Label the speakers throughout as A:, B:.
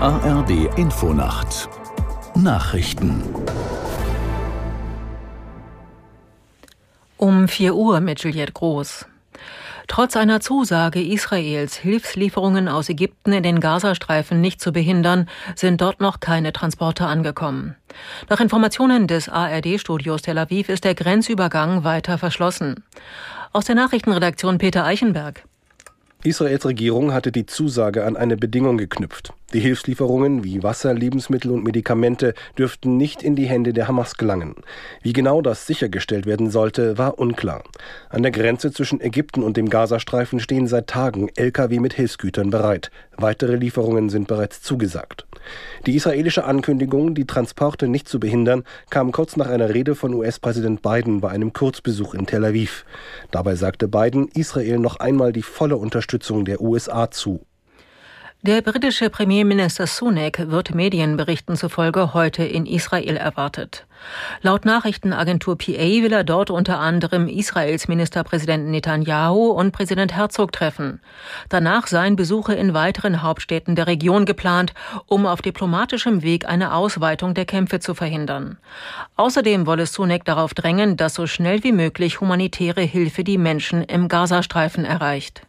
A: ARD Infonacht Nachrichten
B: Um 4 Uhr mit Juliette Groß. Trotz einer Zusage Israels, Hilfslieferungen aus Ägypten in den Gazastreifen nicht zu behindern, sind dort noch keine Transporte angekommen. Nach Informationen des ARD-Studios Tel Aviv ist der Grenzübergang weiter verschlossen. Aus der Nachrichtenredaktion Peter Eichenberg.
C: Israels Regierung hatte die Zusage an eine Bedingung geknüpft. Die Hilfslieferungen wie Wasser, Lebensmittel und Medikamente dürften nicht in die Hände der Hamas gelangen. Wie genau das sichergestellt werden sollte, war unklar. An der Grenze zwischen Ägypten und dem Gazastreifen stehen seit Tagen Lkw mit Hilfsgütern bereit. Weitere Lieferungen sind bereits zugesagt. Die israelische Ankündigung, die Transporte nicht zu behindern, kam kurz nach einer Rede von US-Präsident Biden bei einem Kurzbesuch in Tel Aviv. Dabei sagte Biden Israel noch einmal die volle Unterstützung der USA zu.
B: Der britische Premierminister Sunak wird Medienberichten zufolge heute in Israel erwartet. Laut Nachrichtenagentur PA will er dort unter anderem Israels Ministerpräsidenten Netanyahu und Präsident Herzog treffen. Danach seien Besuche in weiteren Hauptstädten der Region geplant, um auf diplomatischem Weg eine Ausweitung der Kämpfe zu verhindern. Außerdem wolle Sunak darauf drängen, dass so schnell wie möglich humanitäre Hilfe die Menschen im Gazastreifen erreicht.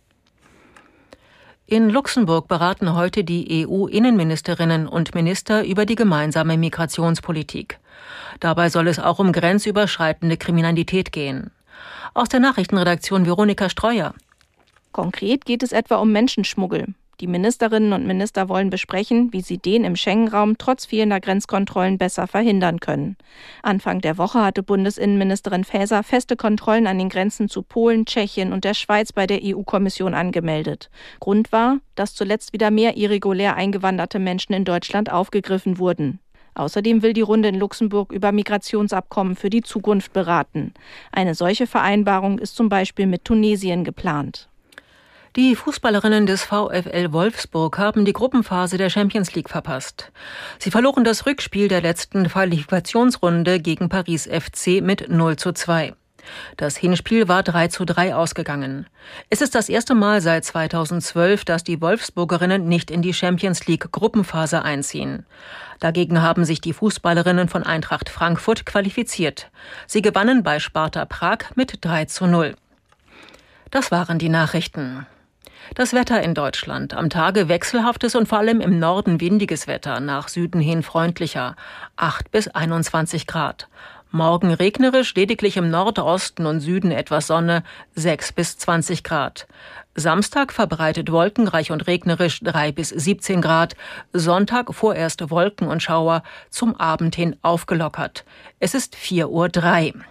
B: In Luxemburg beraten heute die EU-Innenministerinnen und Minister über die gemeinsame Migrationspolitik. Dabei soll es auch um grenzüberschreitende Kriminalität gehen. Aus der Nachrichtenredaktion Veronika Streuer.
D: Konkret geht es etwa um Menschenschmuggel. Die Ministerinnen und Minister wollen besprechen, wie sie den im Schengen-Raum trotz fehlender Grenzkontrollen besser verhindern können. Anfang der Woche hatte Bundesinnenministerin Faeser feste Kontrollen an den Grenzen zu Polen, Tschechien und der Schweiz bei der EU-Kommission angemeldet. Grund war, dass zuletzt wieder mehr irregulär eingewanderte Menschen in Deutschland aufgegriffen wurden. Außerdem will die Runde in Luxemburg über Migrationsabkommen für die Zukunft beraten. Eine solche Vereinbarung ist zum Beispiel mit Tunesien geplant.
B: Die Fußballerinnen des VfL Wolfsburg haben die Gruppenphase der Champions League verpasst. Sie verloren das Rückspiel der letzten Qualifikationsrunde gegen Paris FC mit 0 zu 2. Das Hinspiel war 3 zu 3 ausgegangen. Es ist das erste Mal seit 2012, dass die Wolfsburgerinnen nicht in die Champions League Gruppenphase einziehen. Dagegen haben sich die Fußballerinnen von Eintracht Frankfurt qualifiziert. Sie gewannen bei Sparta Prag mit 3 zu 0. Das waren die Nachrichten. Das Wetter in Deutschland. Am Tage wechselhaftes und vor allem im Norden windiges Wetter, nach Süden hin freundlicher. 8 bis 21 Grad. Morgen regnerisch, lediglich im Nordosten und Süden etwas Sonne, 6 bis 20 Grad. Samstag verbreitet wolkenreich und regnerisch 3 bis 17 Grad. Sonntag vorerst Wolken und Schauer, zum Abend hin aufgelockert. Es ist 4.03 Uhr.